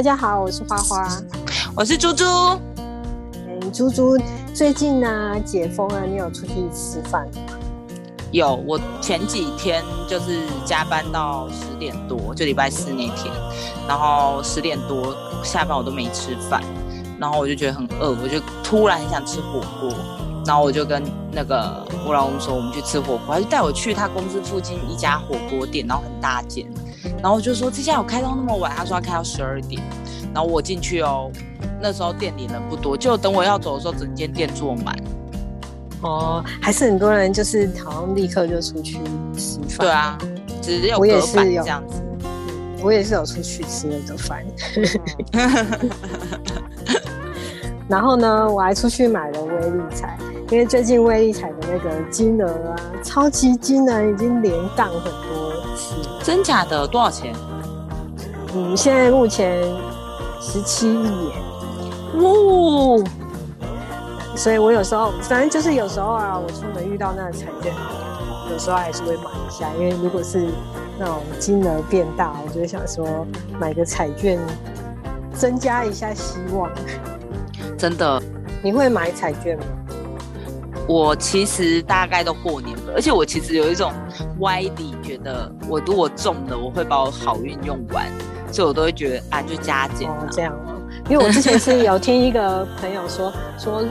大家好，我是花花，我是猪猪。嗯，猪猪，最近呢解封了，你有出去吃饭吗？有，我前几天就是加班到十点多，就礼拜四那天，然后十点多下班我都没吃饭，然后我就觉得很饿，我就突然很想吃火锅，然后我就跟那个我老公说，我们去吃火锅，他就带我去他公司附近一家火锅店，然后很大间。然后我就说这家有开到那么晚，他说要开到十二点。然后我进去哦，那时候店里人不多，就等我要走的时候，整间店坐满。哦，还是很多人就是好像立刻就出去吃饭。对啊，只有我也是有这样子。我也是有出去吃那个饭。然后呢，我还出去买了威力彩，因为最近威力彩的那个金额啊，超级金额已经连杠很多次。真假的？多少钱？嗯，现在目前十七亿耶。哦。所以我有时候，反正就是有时候啊，我出门遇到那个彩券，有时候还是会买一下，因为如果是那种金额变大，我就想说买个彩券，增加一下希望。真的，你会买彩券吗？我其实大概都过年了，而且我其实有一种歪理，觉得我如果中了，我会把我好运用完，所以我都会觉得啊，就加减哦这样哦。因为我之前是有听一个朋友说，说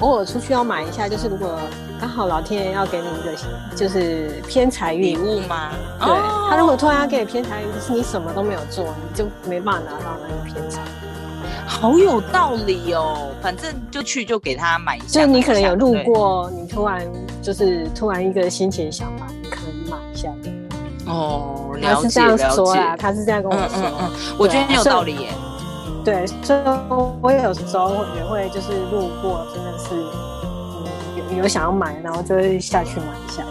偶尔出去要买一下，就是如果刚好老天爷要给你一个就是偏财运礼物吗？对，他如果突然要给你偏财运，就是你什么都没有做，你就没办法拿到那个偏财。好有道理哦，反正就去就给他买一下。就你可能有路过，你突然就是突然一个心情想法。哦，他是这样说啦，他是这样跟我说。嗯嗯嗯，我觉得很有道理耶。对，所以我也有时候也会就是路过，真的是有有想要买，然后就会下去买一下。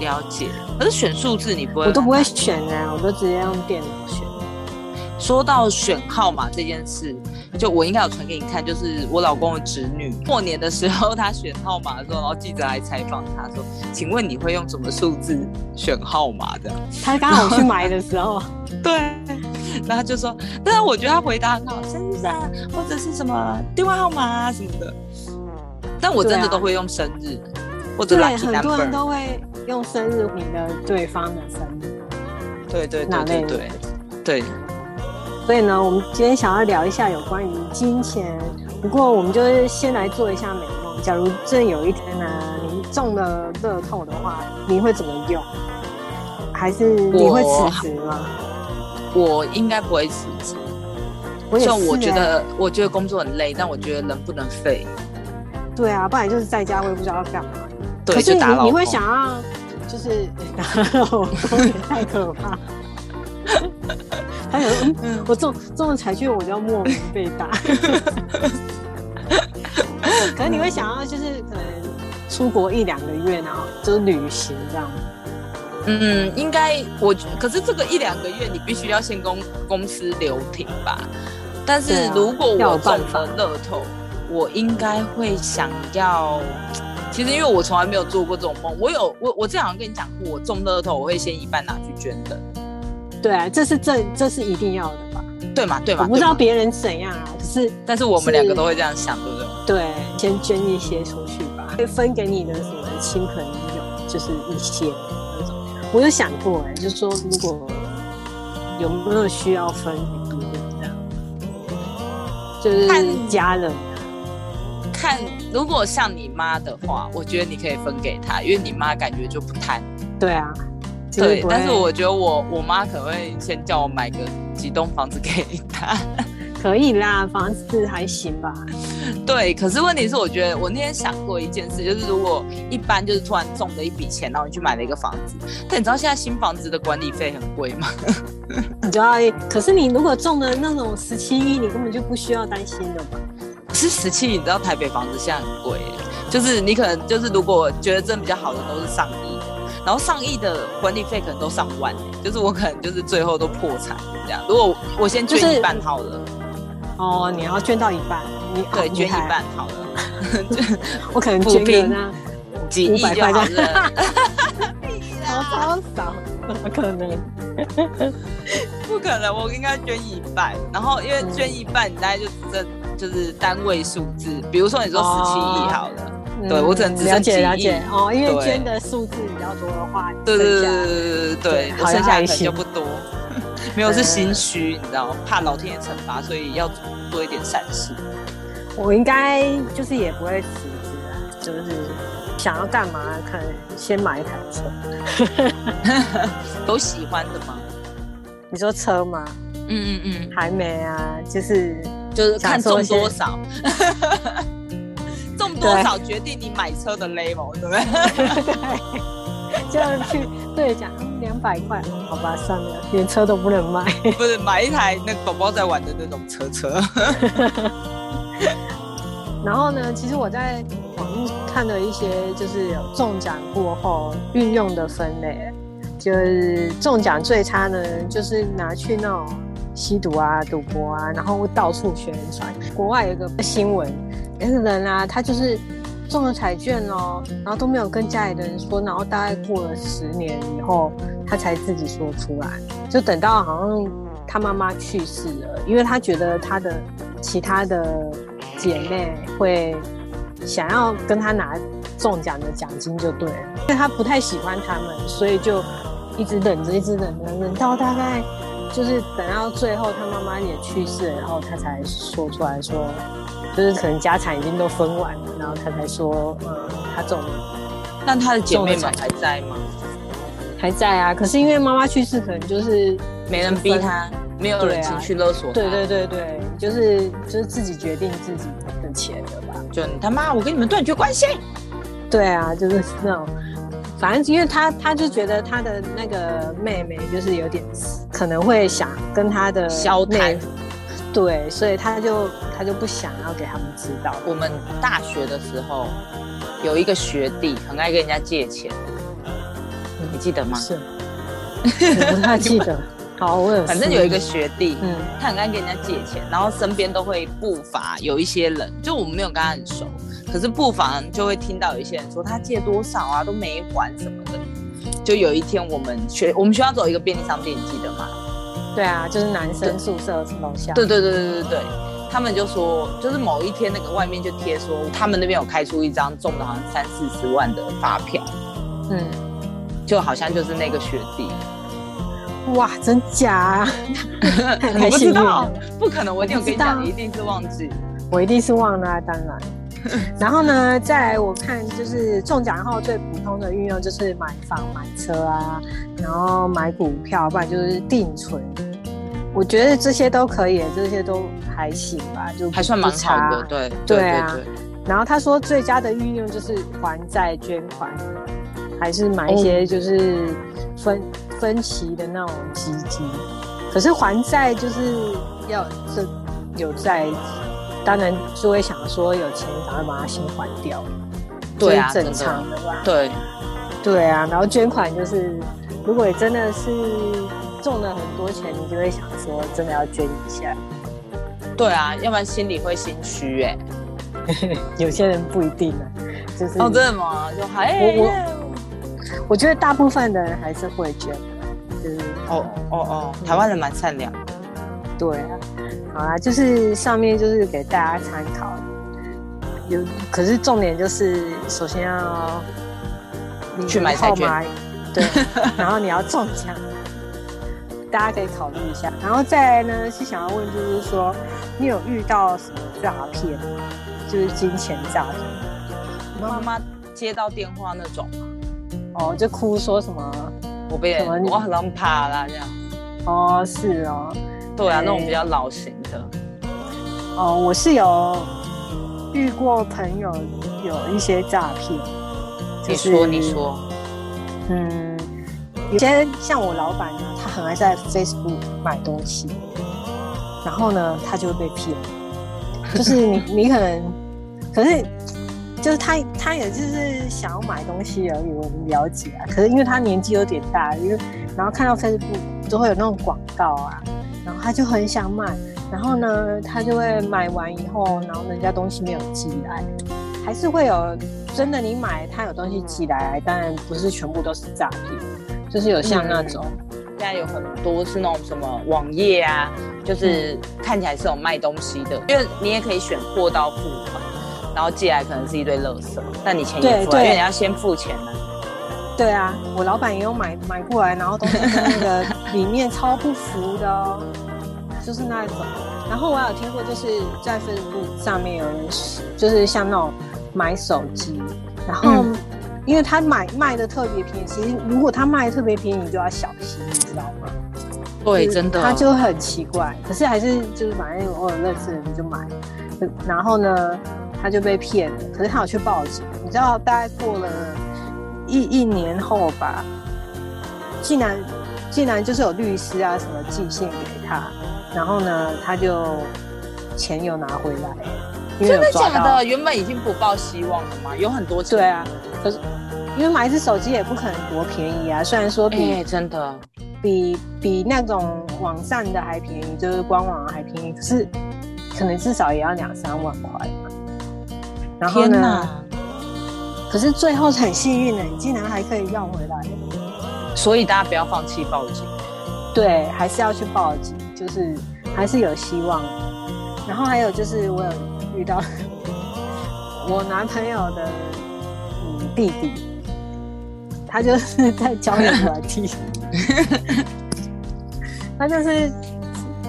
了解，可是选数字你不会？我都不会选啊，我都直接用电脑选。说到选号码这件事，就我应该有传给你看，就是我老公的侄女过年的时候，他选号码的时候，然后记者来采访他说：“请问你会用什么数字选号码的？” 他刚好去买的时候，对，然后就说：“但是我觉得他回答很好，生日啊，或者是什么电话号码啊什么的。”但我真的都会用生日，或者 lucky number。很多人都会用生日，你的对方的生日。对对对对对对。所以呢，我们今天想要聊一下有关于金钱。不过，我们就是先来做一下美梦。假如真有一天呢，你中了乐透的话，你会怎么用？还是你会辞职吗？我应该不会辞职。就我觉得，我觉得工作很累，但我觉得人不能废。对啊，不然就是在家，我也不知道要干嘛。对，可是你你会想要，就是 打老公也太可怕。他想说，我中中了彩券，我就要莫名被打。可能你会想要，就是可能出国一两个月，然后就是旅行这样。嗯，应该我，可是这个一两个月，你必须要先公公司留停吧。但是如果我中了乐透，我应该会想要。其实因为我从来没有做过这种梦，我有我我这好像跟你讲过，我中乐透我会先一半拿去捐的。对啊，这是这这是一定要的吧？对嘛对嘛，我不知道别人怎样啊，可是但是我们两个都会这样想，对不对？对，先捐一些出去吧，会分给你的什么亲朋友，就是一些那种。我有想过哎，就是说如果有没有需要分给别人这样，就是看家人，看如果像你妈的话，我觉得你可以分给她，因为你妈感觉就不贪。对啊。对，但是我觉得我我妈可能会先叫我买个几栋房子给她，可以啦，房子还行吧。对，可是问题是，我觉得我那天想过一件事，就是如果一般就是突然中了一笔钱，然后你去买了一个房子，但你知道现在新房子的管理费很贵吗？你知道，可是你如果中了那种十七亿，你根本就不需要担心的嘛。是十七亿，你知道台北房子现在很贵，就是你可能就是如果觉得真的比较好的都是上亿。然后上亿的管理费可能都上万，就是我可能就是最后都破产这样。如果我先捐一半好了，哦，你要捐到一半，你对捐一半好了，我可能捐个那几亿就好了，好少少，怎么可能？不可能，我应该捐一半，然后因为捐一半，你大概就这就是单位数字，比如说你说十七亿好了，对我只能只了剩几亿解了解，哦，因为捐的数字比较多的话，对对对剩下对对对对，我好剩下可能就不多，没有是心虚，你知道，怕老天爷惩罚，所以要做一点善事。我应该就是也不会辞职啊，就是想要干嘛，可能先买一台车。有喜欢的吗？你说车吗？嗯嗯嗯，还没啊，就是就是看中多少，中多少决定你买车的 level，对不对？对就要去对讲两百块，好吧，算了，连车都不能买。不是买一台那个宝宝在玩的那种车车。然后呢，其实我在网络看了一些，就是有中奖过后运用的分类，就是中奖最差呢，就是拿去那种吸毒啊、赌博啊，然后到处宣传。国外有一个新闻，人啊，他就是中了彩券哦，然后都没有跟家里的人说，然后大概过了十年以后，他才自己说出来，就等到好像他妈妈去世了，因为他觉得他的其他的姐妹会想要跟他拿中奖的奖金就对了，因为他不太喜欢他们，所以就一直忍着，一直忍着，忍到大概就是等到最后他妈妈也去世了，然后他才说出来说，就是可能家产已经都分完了，然后他才说，嗯，他中了。那他的姐妹们还在吗？还在啊，可是因为妈妈去世，可能就是没人逼他，没有人情绪勒索他。对对对对，就是就是自己决定自己的钱的吧。就你他妈，我跟你们断绝关系。对啊，就是那种，反正因为他他就觉得他的那个妹妹就是有点可能会想跟他的消谈妹，对，所以他就他就不想要给他们知道。我们大学的时候有一个学弟很爱跟人家借钱，你记得吗？是，我不太记得。好，我有。反正有一个，学弟，嗯他很爱跟人家借钱，然后身边都会不乏有一些人，就我们没有跟他很熟，可是不妨就会听到有一些人说他借多少啊都没还什么的。就有一天我们学我们学校走一个便利商店，你记得吗？对啊，就是男生宿舍楼下。对对对对对对，他们就说，就是某一天那个外面就贴说，他们那边有开出一张中的好像三四十万的发票，嗯，就好像就是那个学弟，哇，真假、啊？你不知道，不可能，我一定有跟你讲，你一定是忘记。我一定是忘了、啊，当然。然后呢，再来我看就是中奖后最普通的运用就是买房、买车啊，然后买股票，不然就是定存。我觉得这些都可以，这些都还行吧，就还算蛮好的，对对啊对然后他说最佳的运用就是还债捐款，还是买一些就是分、分期的那种基金。可是还债就是要这有债，当然就会想说有钱赶快把它先还掉，对啊正常的吧？对，对啊，然后捐款就是如果你真的是中了很多钱，你就会想说真的要捐一下。对啊，要不然心里会心虚哎。有些人不一定呢，就是哦，真的吗？就还我我我觉得大部分的人还是会捐的，就是哦哦哦，台湾人蛮善良的。对啊，好啦，就是上面就是给大家参考，有可是重点就是首先要你去买彩券 对，然后你要中奖，大家可以考虑一下。然后再来呢是想要问，就是说你有遇到什么诈骗吗？就是金钱诈骗妈妈接到电话那种，哦，就哭说什么我被我好像怕啦这样。哦是哦，对啊，哎那种比较老型的。哦，我是有遇过朋友有一些诈骗。你就是说，你说，嗯，有些像我老板呢，他很爱在 Facebook 买东西，然后呢，他就会被骗。就是你，你可能，可是就是他，他也就是想要买东西而已，我们了解啊。可是因为他年纪有点大，因为然后看到 Facebook 都会有那种广告啊，他就很想买，然后呢，他就会买完以后，然后人家东西没有寄来，还是会有真的你买他有东西寄来，当然不是全部都是诈骗，就是有像那种、现在有很多是那种什么网页啊，就是看起来是有卖东西的，因为你也可以选货到付款，然后寄来可能是一堆垃圾，但你钱也付了，因为你要先付钱呢。对啊，我老板也有买买过来，然后东西那个 里面超不服的哦，就是那一种。然后我有听过，就是在 Facebook 上面有人就是像那种买手机，然后因为他买卖的特别便宜，其实如果他卖的特别便宜，你就要小心，你知道吗？对，真的。他就很奇怪，可是还是就是反正偶尔认识的人就买，然后呢他就被骗了，可是他有去报警，你知道大概过了一一年后吧，竟然竟然就是有律师啊什么寄信给他。然后呢，他就钱又拿回来，真的假的？原本已经不抱希望了嘛，有很多钱。对啊，可是因为买一只手机也不可能多便宜啊，虽然说比真的比比那种网上的还便宜，就是官网还便宜，可是可能至少也要两三万块嘛。然后呢？可是最后很幸运的，你竟然还可以要回来，所以大家不要放弃报警。对，还是要去报警。就是还是有希望，然后还有就是我有遇到 我男朋友的嗯弟弟，他就是在交友软体，他就是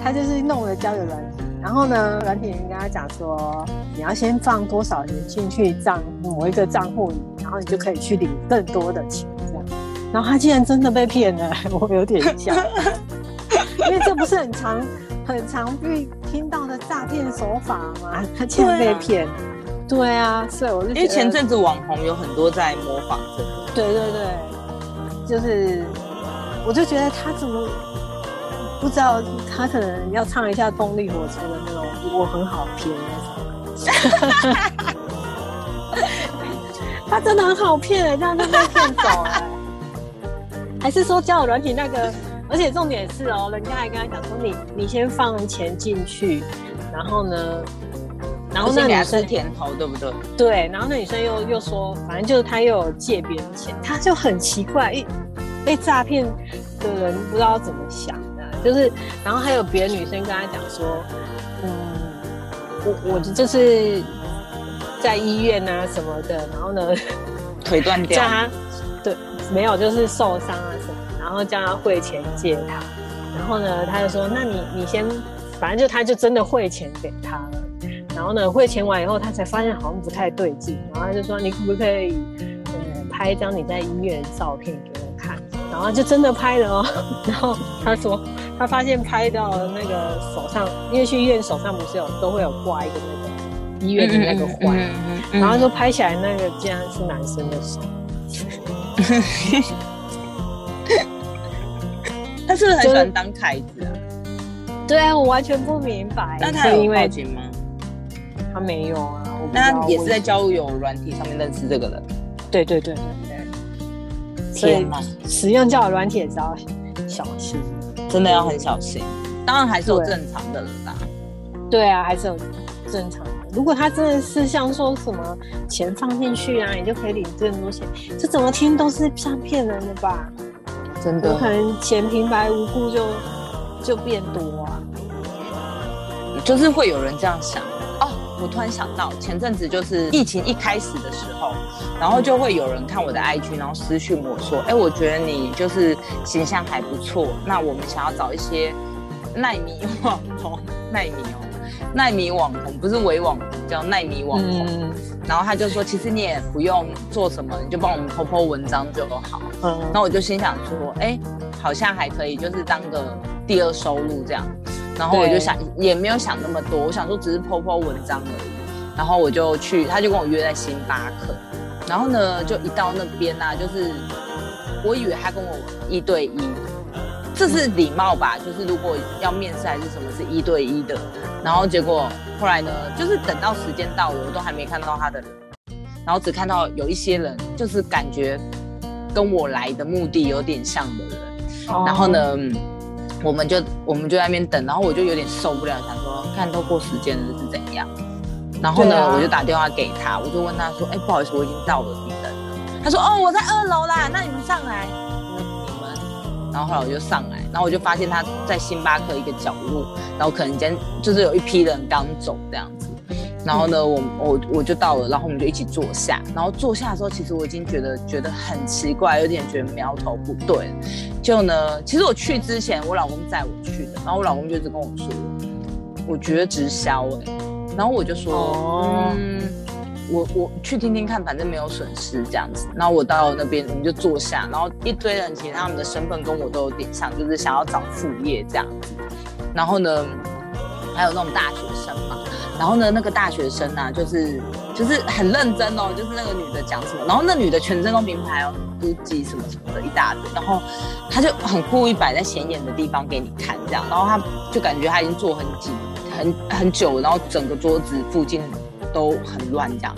他就是弄了交友软体，然后呢，软体人跟他讲说，你要先放多少钱进去账某一个账户里，然后你就可以去领更多的钱这样，然后他竟然真的被骗了，我有点吓。因为这不是很常、很常被听到的诈骗手法吗？他竟然被骗，对啊，所以我就因为前阵子网红有很多在模仿这个，对对对，就是我就觉得他怎么不知道，他可能要唱一下动力火车的那种“我很好骗”那种，他真的很好骗哎，这样就被骗走哎，还是说交友软体那个？而且重点是哦，人家还跟他讲说，你你先放钱进去，然后呢，然后那女生甜头，对不对？对，然后那女生又又说，反正就是他又有借别人钱，他就很奇怪，一被诈骗的人不知道怎么想的，就是，然后还有别的女生跟他讲说，嗯，我我就是在医院啊什么的，然后呢，腿断掉，对，没有，就是受伤啊什么。然后叫他汇钱借他，然后呢，他就说：“那你你先，反正就他就真的汇钱给他了。然后呢，汇钱完以后，他才发现好像不太对劲。然后他就说：你可不可以呃拍一张你在医院的照片给我看？然后就真的拍了哦。然后他说他发现拍到那个手上，因为去医院手上不是有都会有挂一个那个医院的那个环，然后说拍起来那个竟然是男生的手。”他是不是很喜欢当凯子啊？对啊，我完全不明白。那他有报警吗？他没有啊。那他也是在交友软体上面认识这个人。对对对对对。天哪！使用交友软体也是要小心，真的要很小心。当然还是有正常的人啦。对啊，还是有正常的。如果他真的是像说什么钱放进去啊，你就可以领更多钱，这怎么听都是像骗人的吧？真的，可能钱平白无故就就变多啊，就是会有人这样想哦。我突然想到，前阵子就是疫情一开始的时候，然后就会有人看我的 IG，然后私讯我说：“哎，我觉得你就是形象还不错，那我们想要找一些耐米网红，耐米哦。”奈米网红不是伪网红，叫奈米网红。然后他就说，其实你也不用做什么，你就帮我们剖剖文章就好。嗯，那我就心想说，哎，好像还可以，就是当个第二收入这样。然后我就想，也没有想那么多，我想说只是剖剖文章而已。然后我就去，他就跟我约在星巴克。然后呢，就一到那边呢，就是我以为他跟我一对一。这是礼貌吧？就是如果要面试还是什么，是一对一的。然后结果后来呢，就是等到时间到了，我都还没看到他的人，然后只看到有一些人，就是感觉跟我来的目的有点像的人。然后呢，我们就我们就在那边等，然后我就有点受不了，想说看都过时间了是怎样。然后呢，我就打电话给他，我就问他说：“哎，不好意思，我已经到了，你等。”他说：“哦，我在二楼啦，那你们上来。”然后后来我就上来，然后我就发现他在星巴克一个角落，然后可能间就是有一批人刚走这样子。然后呢，我我我就到了，然后我们就一起坐下。然后坐下的时候，其实我已经觉得觉得很奇怪，有点觉得苗头不对。就呢，其实我去之前，我老公载我去的，然后我老公就一直跟我说，我觉得直销哎，然后我就说，嗯，我我去听听看，反正没有损失这样子。然后我到那边，我们就坐下，然后一堆人其实他们的身份跟我都有点像，就是想要找副业这样子。然后呢，还有那种大学生嘛。然后呢，那个大学生呢，就是就是很认真哦，就是那个女的讲什么，然后那女的全身都名牌哦，估计什么什么的一大堆，然后她就很故意摆在显眼的地方给你看，这样，然后她就感觉她已经坐很紧很很久，然后整个桌子附近都很乱这样，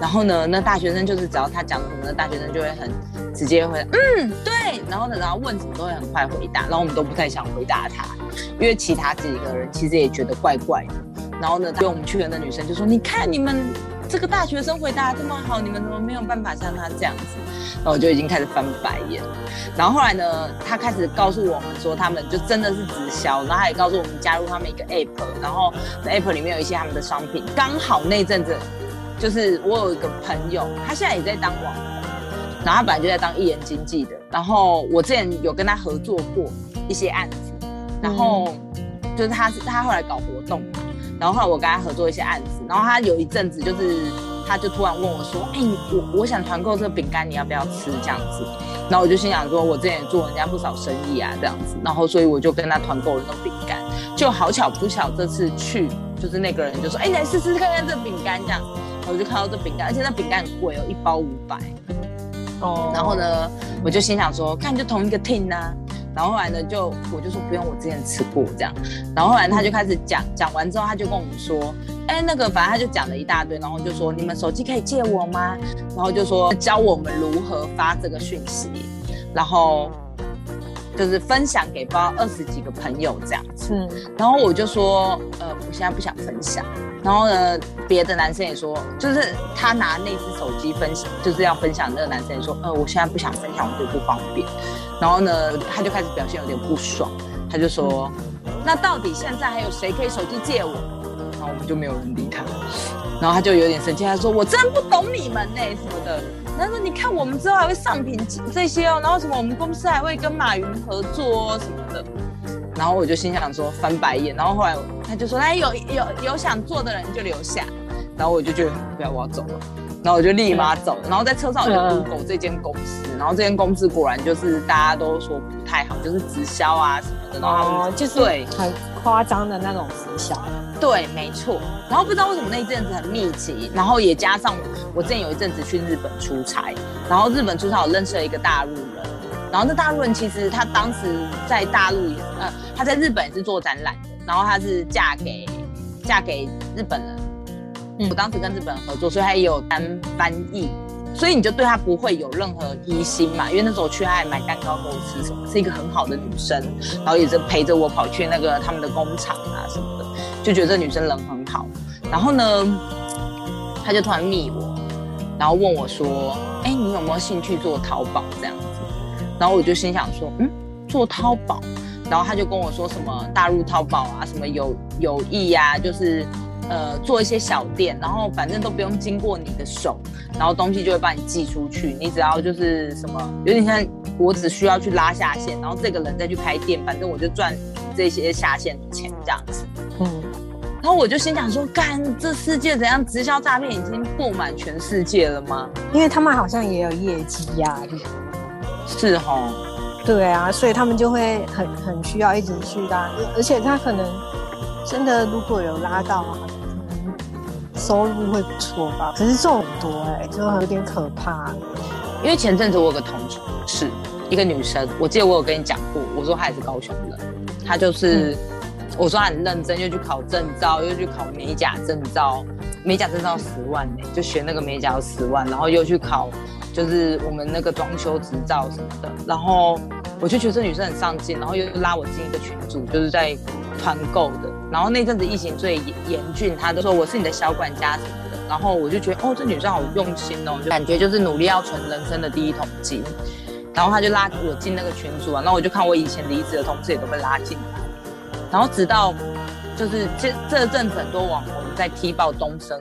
然后呢，那大学生就是只要他讲什么，那大学生就会很直接回，嗯，对，然后呢，然后问什么都会很快回答，然后我们都不太想回答他，因为其他几个人其实也觉得怪怪的。然后呢，跟我们去的那女生就说：“你看你们这个大学生回答这么好，你们怎么没有办法像他这样子？”然后我就已经开始翻白眼。然后后来呢，他开始告诉我们说，他们就真的是直销，然后他也告诉我们加入他们一个 app，然后 app 里面有一些他们的商品。刚好那阵子，就是我有一个朋友，他现在也在当网红，然后他本来就在当艺人经纪的。然后我之前有跟他合作过一些案子，然后就是他是他后来搞活动。然后后来我跟他合作一些案子，然后他有一阵子就是，他就突然问我说：“哎，我我想团购这个饼干，你要不要吃？”这样子，然后我就心想说：“我之前也做人家不少生意啊，这样子。”然后所以我就跟他团购了那个饼干，就好巧不巧这次去，就是那个人就说：“哎，来试试看看这饼干。”这样，然后我就看到这饼干，而且那饼干很贵哦，一包五百。哦。然后呢，我就心想说：“看就同一个 team 呐。”然后后来呢，就我就说不用，我之前吃过这样。然后后来他就开始讲，讲完之后他就跟我们说，哎，那个反正他就讲了一大堆，然后就说你们手机可以借我吗？然后就说教我们如何发这个讯息，然后就是分享给包二十几个朋友这样子。嗯。然后我就说，呃，我现在不想分享。然后呢，别的男生也说，就是他拿那只手机分享，就是要分享。那个男生也说，呃，我现在不想分享，我觉得不方便。然后呢，他就开始表现有点不爽，他就说，那到底现在还有谁可以手机借我？然后我们就没有人理他。然后他就有点生气，他说，我真不懂你们呢什么的。他说，你看我们之后还会上品这些哦，然后什么我们公司还会跟马云合作什么的。然后我就心想说翻白眼，然后后来他就说，哎，有有有想做的人就留下，然后我就觉得不要，我要走了，然后我就立马走，然后在车上我就 Google 这间公司，然后这间公司果然就是大家都说不太好，就是直销啊什么的，然后就是对。很夸张的那种直销，对，没错，然后不知道为什么那一阵子很密集，然后也加上我之前有一阵子去日本出差，然后日本出差我认识了一个大陆人。然后那大陆人其实他当时在大陆也呃他在日本也是做展览的，然后他是嫁给嫁给日本人，嗯，我当时跟日本人合作，所以他也有当翻译，所以你就对他不会有任何疑心嘛，因为那时候去他还买蛋糕给我吃什么，是一个很好的女生，然后也是陪着我跑去那个他们的工厂啊什么的，就觉得这女生人很好，然后呢，他就突然密我，然后问我说，哎，你有没有兴趣做淘宝这样子？然后我就心想说，嗯，做淘宝，然后他就跟我说什么大陆淘宝啊，什么有有意呀，就是呃做一些小店，然后反正都不用经过你的手，然后东西就会帮你寄出去，你只要就是什么有点像我只需要去拉下线，然后这个人再去开店，反正我就赚这些下线的钱这样子。嗯，然后我就心想说，干这世界怎样直销诈骗已经布满全世界了吗？因为他们好像也有业绩压力。是哦，对啊，所以他们就会很很需要一直去拉，而且他可能真的如果有拉到啊，收入会不错吧。可是这种多哎，就有点可怕。因为前阵子我有个同事，一个女生，我记得我有跟你讲过，我说她也是高雄人，她就是我说她很认真，又去考证照，又去考美甲证照，美甲证照十万呢，就学那个美甲要十万，然后又去考。就是我们那个装修执照什么的，然后我就觉得这女生很上进，然后又拉我进一个群组，就是在团购的。然后那阵子疫情最严峻，她都说我是你的小管家什么的。然后我就觉得哦，这女生好用心哦，感觉就是努力要存人生的第一桶金。然后他就拉我进那个群组啊，然后我就看我以前离职的同事也都被拉进来，然后直到就是这这阵子很多网红在踢爆东升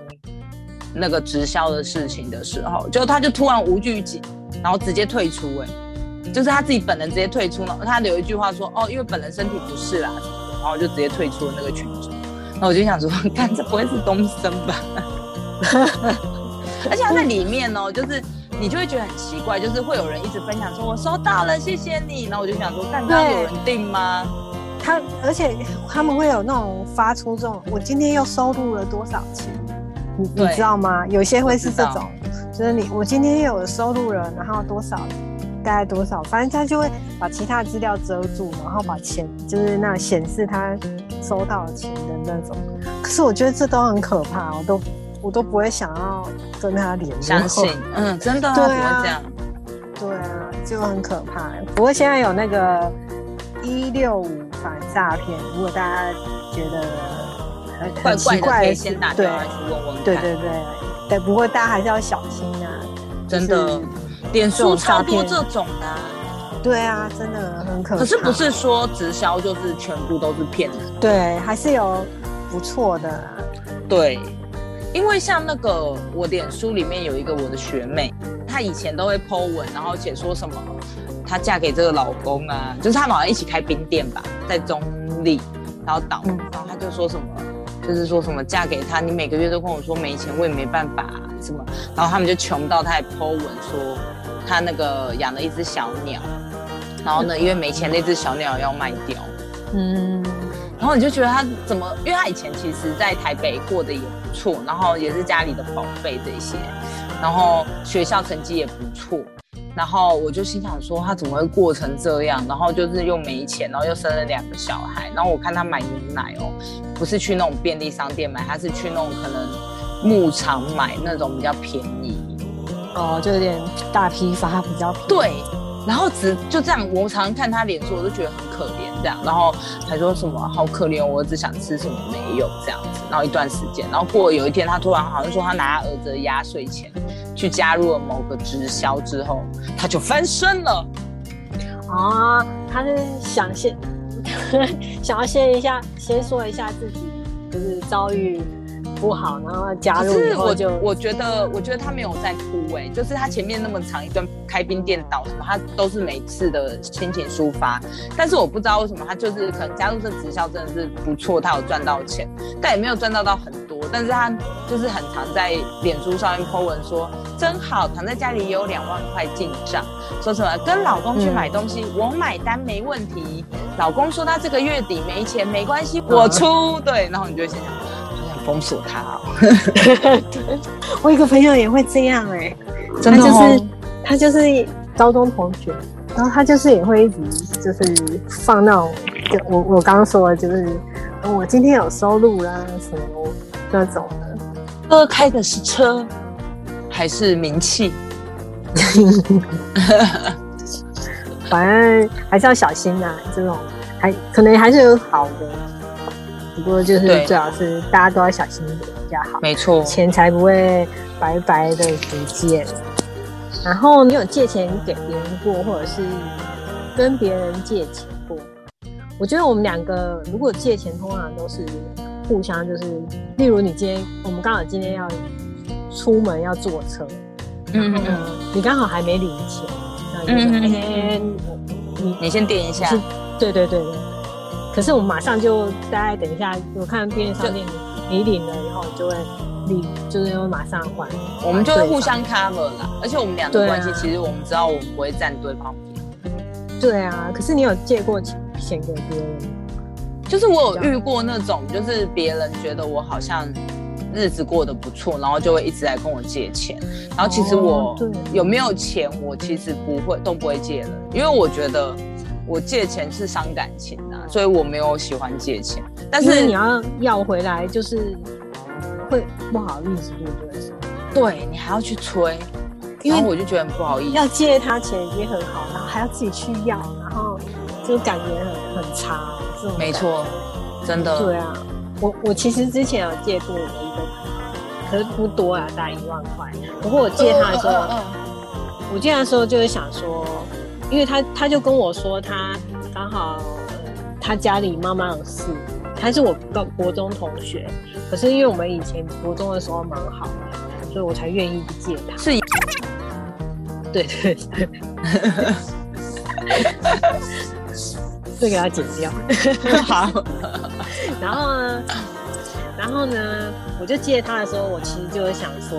那个直销的事情的时候，就他就突然无惧警，然后直接退出、哎，就是他自己本人直接退出了，他留一句话说，哦，因为本人身体不适啦，然后就直接退出了那个群组，然后我就想说，看这不会是东升吧？而且他在里面哦，就是你就会觉得很奇怪，就是会有人一直分享说我收到了，谢谢你。然后我就想说，看刚刚有人订吗？他而且他们会有那种发出这种，我今天又收入了多少钱，你你知道吗？有些会是这种，就是你我今天又有收入了，然后多少，大概多少，反正他就会把其他资料遮住，然后把钱就是那显示他收到的钱的那种。可是我觉得这都很可怕，我都我都不会想要跟他联络。相信，嗯，真的啊，对啊这样？对啊，就很可怕。不过现在有那个一六五反诈骗，如果大家觉得很怪怪的，可以先打电话去问问看。对对对对，不过大家还是要小心啊。真的就是，脸书诈骗超多这种的啊、对啊，真的很可怕。可是不是说直销就是全部都是骗人？对，还是有不错的啊。对，因为像那个我脸书里面有一个我的学妹，她以前都会 Po 文，然后写说什么她嫁给这个老公啊，就是他们好像一起开冰店吧，在中立，然后倒，嗯然后她就说什么。就是说什么嫁给他，你每个月都跟我说没钱，我也没办法、什么，然后他们就穷到他还 Po 文说他那个养了一只小鸟，然后呢，因为没钱，那只小鸟要卖掉，嗯，然后你就觉得他怎么？因为他以前其实在台北过得也不错，然后也是家里的宝贝这些，然后学校成绩也不错，然后我就心想说他怎么会过成这样？然后就是又没钱，然后又生了两个小孩，然后我看他买牛奶哦，不是去那种便利商店买，他是去那种可能牧场买那种比较便宜，哦，就有点大批发比较便宜。对，然后只就这样，我常常看他脸书，我就觉得很可怜这样，然后还说什么好可怜，我只想吃什么没有这样子，然后一段时间，然后过了有一天，他突然好像说他拿他儿子的压岁钱去加入了某个直销之后，他就翻身了。啊，他是想先 想要先一下，先说一下自己就是遭遇不好，然后加入以可是我后就我觉得，我觉得他没有在哭哎、就是他前面那么长一段开冰店倒什么，他都是每次的心情抒发。但是我不知道为什么他就是可能加入这直销真的是不错，他有赚到钱，但也没有赚到到很多。但是他就是很常在脸书上面 po 文说真好，躺在家里也有两万块进账，说什么跟老公去买东西，我买单没问题。老公说他这个月底没钱没关系，我出。对，然后你就会心想，想封锁他哦。我有一个朋友也会这样哎、真的他就是哦他就是高中同学，然后他就是也会一直就是放那种，就我我刚刚说的，就是呃我今天有收入啦什么那种的。哥开的是车还是名气？反正还是要小心啊、这种还可能还是有好的，不过就是最好是大家都要小心一点比较好，没错，钱才不会白白的不见。然后你有借钱给别人过，或者是跟别人借钱过吗？我觉得我们两个如果借钱，通常都是互相就是，例如你今天我们刚好今天要出门要坐车，嗯嗯你刚好还没领钱，那你就说嗯嗯嗯哎、你你先垫一下，对对对对。可是我们马上就大概等一下，我看便利商店你你领了以后，你就会立就是会马上还。我们就互相 cover 啦。而且我们俩的关系，其实我们知道我们不会站对方边。对啊，可是你有借过钱钱给别人吗？就是我有遇过那种，就是别人觉得我好像日子过得不错，然后就会一直来跟我借钱。然后其实我有没有钱，我其实不会都不会借人，因为我觉得我借钱是伤感情啊，所以我没有喜欢借钱。但是你要要回来，就是会不好意思，对不对？对你还要去催，因为我就觉得很不好意思。要借他钱已经很好，然后还要自己去要，然后就感觉很很差。没错，真的。对啊，我我其实之前有借过我的一个朋友，可是不多啊，大概一万块。不过我借他的时候，嗯嗯嗯我借他的时候就是想说，因为他他就跟我说他刚好、呃、他家里妈妈有事，他是我高国中同学，可是因为我们以前国中的时候蛮好的，所以我才愿意借他。是对对对，这个要剪掉。好，然后呢，然后呢，我就借他的时候，我其实就是想说，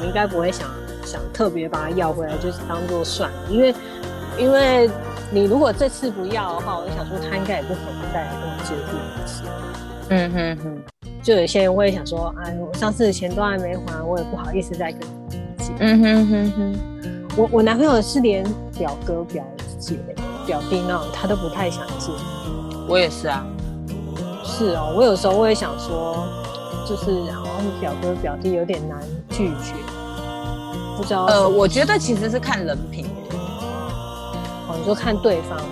我应该不会想想特别把它要回来，就是当做算了，因为因为你如果这次不要的话，我就想说他应该也不可能再来跟我借第二次。嗯哼哼，就有些人会想说，哎，我上次的钱都还没还，我也不好意思再跟你借。嗯哼哼哼，我我男朋友是连表哥表姐表弟那种他都不太想借。我也是啊。是哦，我有时候我也想说，就是好像表哥表弟有点难拒绝，不知道。呃，我觉得其实是看人品。哦，你说看对方吗？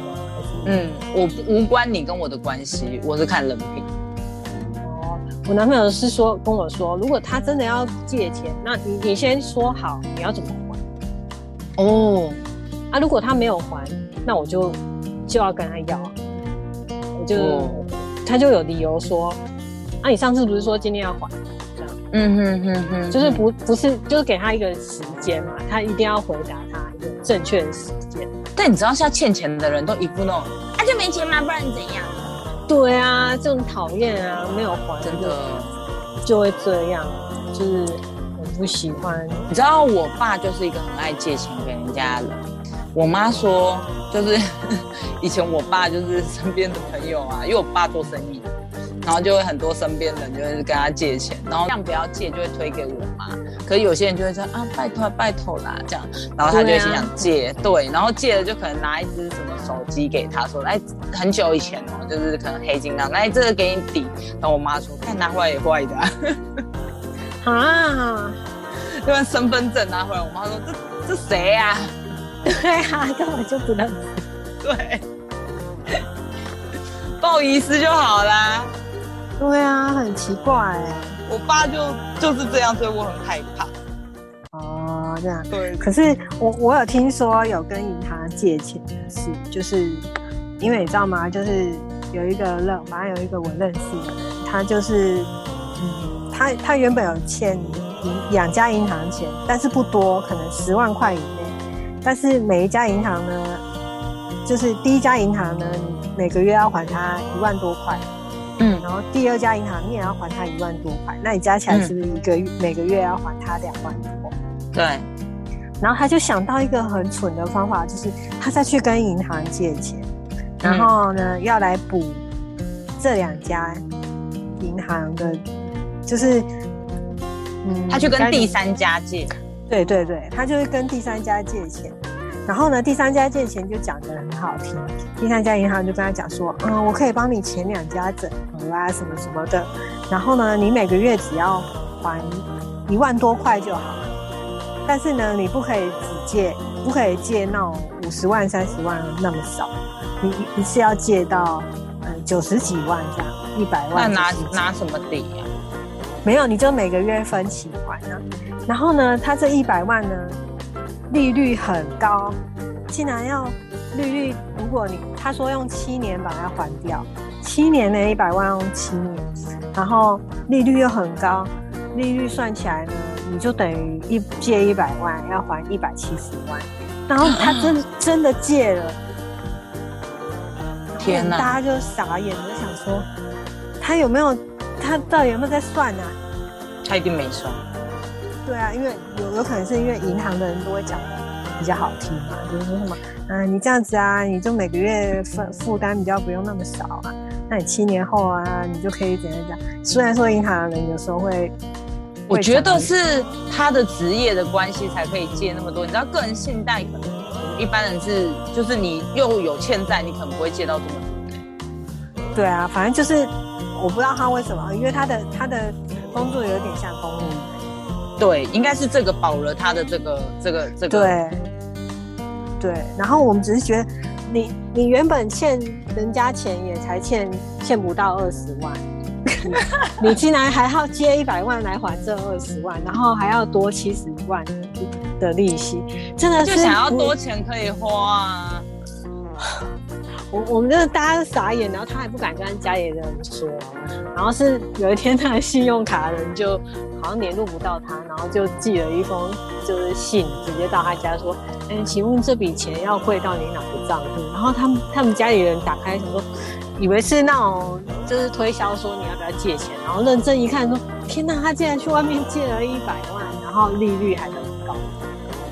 嗯，我无关你跟我的关系，我是看人品。哦，我男朋友是说跟我说，如果他真的要借钱，那你你先说好你要怎么还。哦，啊，如果他没有还，那我就就要跟他要，我就、哦他就有理由说，啊，你上次不是说今天要还？这样嗯哼哼哼，就是不不是就是给他一个时间嘛，他一定要回答他一个正确的时间。但你知道，现在欠钱的人都一副那种，啊就没钱吗？不然怎样？对啊，这种讨厌啊，没有还真的。就会这样，就是我不喜欢。你知道我爸就是一个很爱借钱给人家的人。我妈说，就是 以前我爸就是身边的朋友啊，因为我爸做生意，然后就会很多身边人就会跟他借钱，然后这样不要借就会推给我妈。可是有些人就会说啊，拜托拜托啦这样，然后他就会心想借，对，然后借了就可能拿一只什么手机给他说，哎，很久以前哦，就是可能黑金刚，来这个给你抵。然后我妈说，看拿回来也坏的、啊，啊，因为身份证拿回来，我妈说这这谁呀、啊？对啊，根本就不认识。对，报遗失就好啦。对啊，很奇怪哎。我爸就就是这样，所以我很害怕。哦，这样。对，可是我我有听说有跟银行借钱的事，就是因为你知道吗？就是有一个认，反正有一个我认识的人，他就是，嗯，他他原本有欠银两家银行钱，但是不多，可能十万块以内。但是每一家银行呢，就是第一家银行呢，你每个月要还他一万多块，嗯。然后第二家银行你也要还他一万多块，那你加起来是不是一个月、每个月要还他两万多？对，然后他就想到一个很蠢的方法，就是他再去跟银行借钱，然后呢、要来补这两家银行的，就是嗯他去跟第三家借，对对对，他就是跟第三家借钱，然后呢，第三家借钱就讲的很好听，第三家银行就跟他讲说，嗯，我可以帮你前两家整合啊，什么什么的，然后呢，你每个月只要还一万多块就好，但是呢，你不可以只借，不可以借那种五十万、三十万那么少，你一次要借到嗯九十几万这样，一百万那万拿90几万。拿什么抵呀、没有，你就每个月分期还啊。然后呢，他这一百万呢，利率很高，竟然要利率，如果你他说用七年把它还掉，七年呢一百万用七年，然后利率又很高，利率算起来呢，你就等于一借一百万要还一百七十万，然后他真真的借了，天哪大家就傻眼，就想说他有没有，他到底有没有在算啊？他一定没算。对啊，因为有有可能是因为银行的人都会讲的比较好听嘛，就是说什么，嗯、你这样子啊，你就每个月负负担比较不用那么少啊，那你七年后啊，你就可以怎样怎样。虽然说银行的人有时候会，我觉得是他的职业的关系才可以借那么多。你知道，个人信贷可能我们一般人是，就是你又有欠债，你可能不会借到这么多。对啊，反正就是我不知道他为什么，因为他的他的工作有点像公务员，对，应该是这个保了他的这个这个这个。对，对，然后我们只是觉得你你原本欠人家钱也才欠欠不到二十万，你你竟然还要借一百万来还这二十万，然后还要多七十万的利息，真的是就想要多钱可以花啊。我我们就是大家傻眼，然后他还不敢跟家里人说，然后是有一天他的信用卡的人就好像联络不到他，然后就寄了一封就是信，直接到他家说，嗯，请问这笔钱要汇到你哪个账户？然后他们他们家里人打开想说，以为是那种就是推销说你要不要借钱，然后认真一看说，天哪，他竟然去外面借了一百万，然后利率还很高，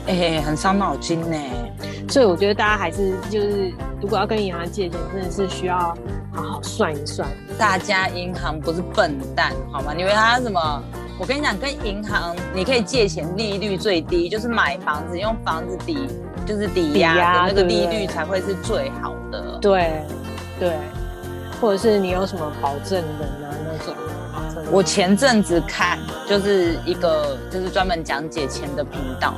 哎、很伤脑筋呢。所以我觉得大家还是就是如果要跟银行借钱，真的是需要好好算一算。大家银行不是笨蛋，好吗？你以为他什么？我跟你讲，跟银行你可以借钱，利率最低，就是买房子用房子抵，就是抵抵押那个利率才会是最好的。对，对，或者是你有什么保证人啊那种保证人。我前阵子看就是一个就是专门讲解钱的频道，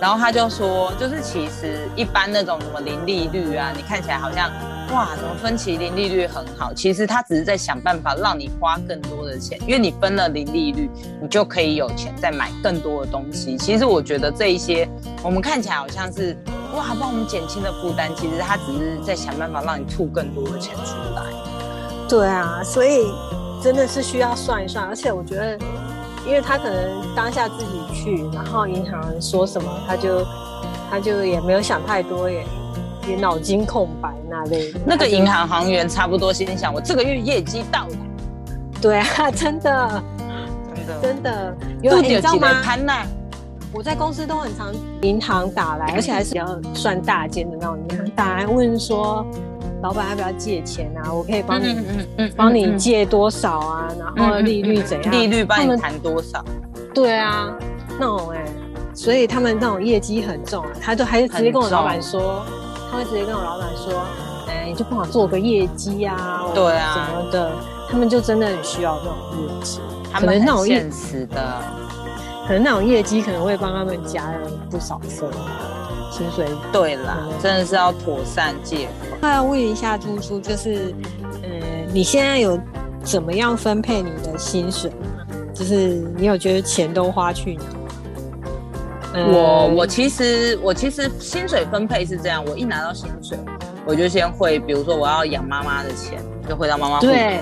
然后他就说，就是其实一般那种什么零利率啊，你看起来好像哇，什么分期零利率很好，其实他只是在想办法让你花更多的钱，因为你分了零利率，你就可以有钱再买更多的东西。其实我觉得这一些我们看起来好像是哇帮我们减轻了负担，其实他只是在想办法让你吐更多的钱出来。对啊，所以真的是需要算一算，而且我觉得，因为他可能当下自己去，然后银行说什么，他就他就也没有想太多，也也脑筋空白那类的。那个银行行员差不多心想，我这个月业绩到了，对啊，真的真的。真的有都欸你知道吗？我在公司都很常银行打来，而且还是比较算大间的那种银行打来问说，老板要不要借钱啊？我可以帮你嗯嗯帮你借多少啊？然后利率怎样？利率帮你他们谈多少？对啊，那种哎、所以他们那种业绩很重啊，他就还是直接跟我老板说，他会直接跟我老板说，哎、你就帮我做个业绩啊，对啊什么的，他们就真的很需要这种业绩，他们可能那种业很现实的。可能那种业绩可能会帮他们加了不少分，薪水。对啦，嗯真的是要妥善借款。那要问一下猪猪，就是，呃，你现在有怎么样分配你的薪水？就是你有觉得钱都花去哪我我其实我其实薪水分配是这样，我一拿到薪水，我就先汇，比如说我要养妈妈的钱，就汇到妈妈。对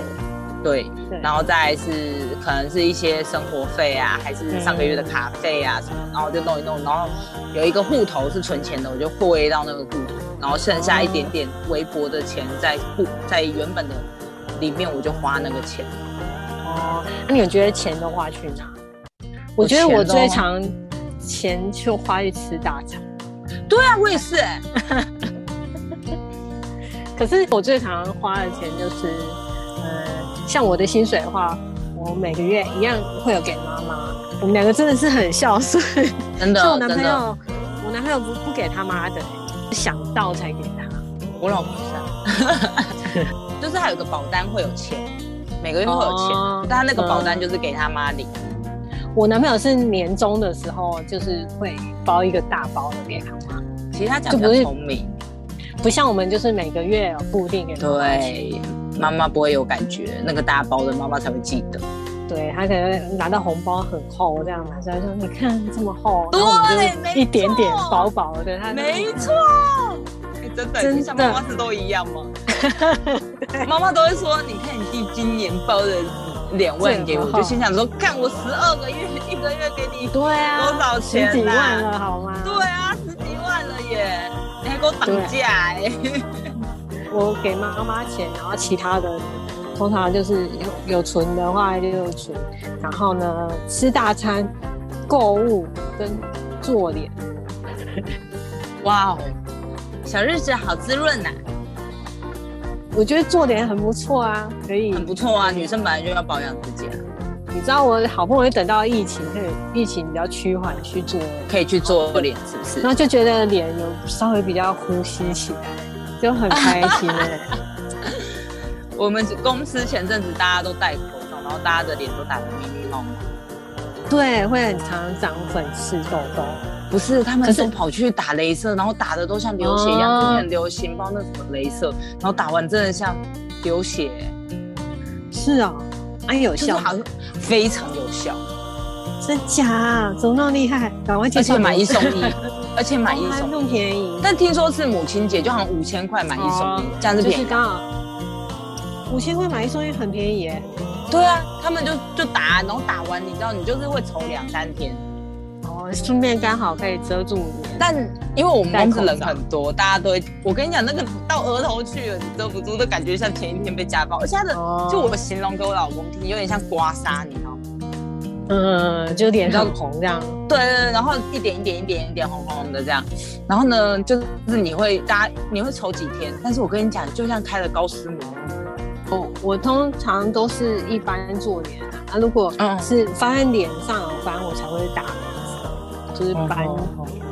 对，对然后再是可能是一些生活费啊，还是上个月的卡费啊什么，然后就弄一弄，然后有一个户头是存钱的，我就汇到那个户头，然后剩下一点点微薄的钱在户在原本的里面，我就花那个钱。哦，那你们觉得钱都花去哪？我觉得我最常钱就花去吃大餐，对啊，我也是哎、可是我最常花的钱就是，呃，像我的薪水的话，我每个月一样会有给妈妈。我们两个真的是很孝顺，真的真的，男朋友，我男朋友不不给他妈的，想到才给他。我老婆是啊，就是还有个保单会有钱，每个月会有钱，哦但他那个保单就是给他妈领。我男朋友是年终的时候，就是会包一个大包的给他妈，其实他讲比较就不是聪明，不像我们就是每个月有固定给妈妈钱。对，妈妈不会有感觉，那个大包的妈妈才会记得。对他可能拿到红包很厚这样拿出来说，你看这么厚，对一点点薄薄的，他没错，哎真的，真的妈妈是都一样吗？妈妈都会说，你看你弟今年包的两万给我，就心想说，看我十二个月一个月给你对啊，多少钱十几万了好吗？对啊，十几万了耶，你还给我挡价哎。我给妈妈钱，然后其他的通常就是有有存的话就有存，然后呢吃大餐、购物跟做脸，哇哦，小日子好滋润呐、我觉得做脸很不错啊，可以。很不错啊，女生本来就要保养自己啊，你知道我好不容易等到疫情，可以疫情比较趋缓去做，可以去做脸是不是？然？后就觉得脸有稍微比较呼吸起来，就很开心哎、我们公司前阵子大家都戴口罩，然后大家的脸都打得密密麻麻。对，会很常长粉刺痘痘。不是，他们可是都跑去打镭射，然后打的都像流血一样，哦之前很流行，不知道那什么镭射，然后打完真的像流血。是啊、啊，有效好像非常有效，真假啊？怎么那么厉害？赶快介绍而且买一送一，而且买一送一。便宜，但听说是母亲节，就好像五千块买一送一哦，这样子便宜。五千块买一送一，很便宜耶。对啊，他们就就打，然后打完，你知道，你就是会愁两三天。哦，顺便刚好可以遮住脸。但因为我们公司人很多，大家都会，我跟你讲，那个到额头去了，你遮不住，都感觉像前一天被家暴，而且他的，哦就我形容给我老公听，有点像刮痧，你知道吗？嗯，就脸上红这样。对对对，然后一点一点一点一点红红的这样，然后呢，就是你会大家你会愁几天，但是我跟你讲，就像开了高斯膜，哦，我通常都是一般做脸啊，啊如果嗯是发现脸上有斑，我才会打镭射，就是斑哦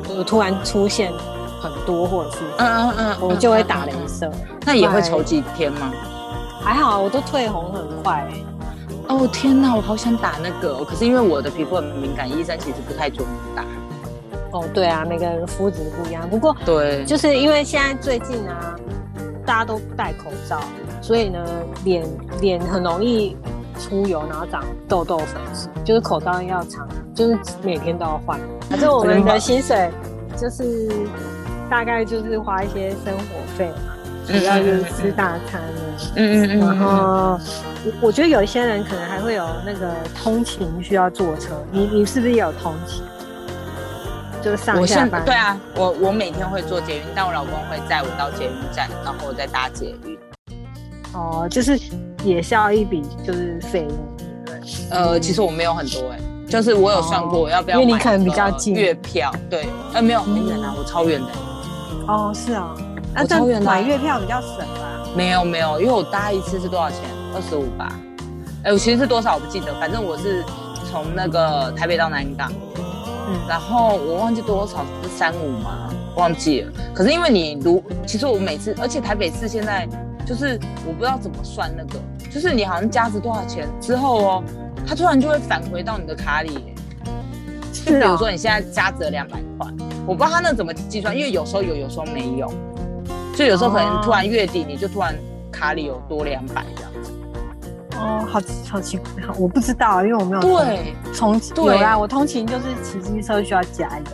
就突然出现很多，或者是嗯嗯嗯，我就会打嗯。嗯嗯镭射。那也会愁几天吗？还好，我都退红很快、欸。哦天哪，我好想打那个哦，可是因为我的皮肤很敏感，医生其实不太准打。哦，对啊，每个人肤质不一样。不过对，就是因为现在最近啊，大家都戴口罩，所以呢，脸脸很容易出油，然后长痘痘粉刺，就是口罩要长，就是每天都要换。反正我们的薪水就是大概就是花一些生活费嘛，主要就是吃大餐了。嗯嗯然后我我觉得有一些人可能还会有那个通勤需要坐车，你你是不是也有通勤？就是上下班。对啊，我我每天会坐捷运，但我老公会载我到捷运站，然后我再搭捷运。哦，就是也是要一笔就是费用，对？呃，其实我没有很多哎、就是我有算过要不要买因为你可能比较近月票，对，呃没有很远啊，我超远的，哦，是啊，那我超远的啊买月票比较省吧？没有没有，因为我搭一次是多少钱？二十五吧。哎、我其实是多少我不记得，反正我是从那个台北到南港，嗯，然后我忘记多少是三五吗？忘记了。可是因为你如，其实我每次，而且台北市现在就是我不知道怎么算那个，就是你好像加值多少钱之后哦，它突然就会返回到你的卡里耶。就是比啊如说你现在加值两百块，我不知道它那怎么计算，因为有时候有，有时候没有，就有时候可能突然月底你就突然卡里有多两百这样子。哦，好好奇怪，好我不知道，因为我没有对，通对有啦，我通勤就是骑机车需要加油，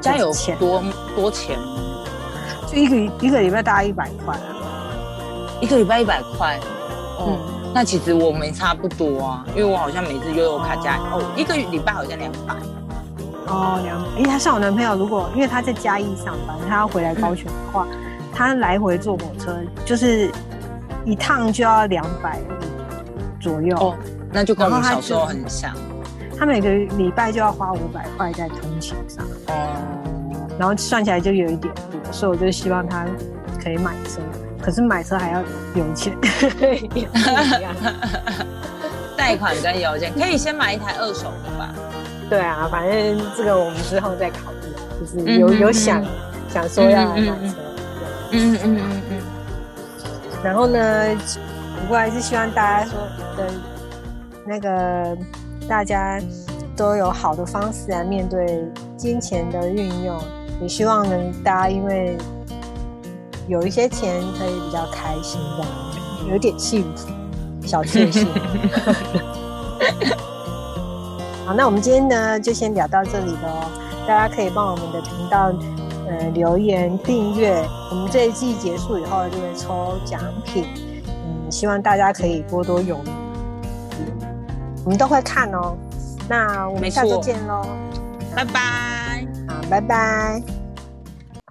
加油钱多多钱？就一个一个礼拜大概一百块啊。一个礼拜一百块。哦，嗯，那其实我们差不多啊，因为我好像每次悠游卡加哦，一个礼拜好像两百。哦，两百。因为他像我男朋友，如果因为他在嘉义上班，他要回来高雄的话，他来回坐火车就是一趟就要两百左右。哦，那就跟我们小时候很像。他每个礼拜就要花五百块在通勤上，哦，然后算起来就有一点多，所以我就希望他可以买车，可是买车还要有钱，一 样贷款跟邮件可以先买一台二手的吧？对啊，反正这个我们之后再考虑，就是嗯有有嗯想嗯想说要来买车，嗯嗯嗯嗯。然后呢，不过还是希望大家说的，那个大家都有好的方式来面对金钱的运用，也希望能大家因为有一些钱可以比较开心，这样有点幸福，小确幸。好，那我们今天呢就先聊到这里了哦。大家可以帮我们的频道呃留言订阅，我们这一季结束以后就会抽奖品，嗯，希望大家可以多多踊跃，我们都会看哦。那我们下周见喽，拜拜。好，拜拜。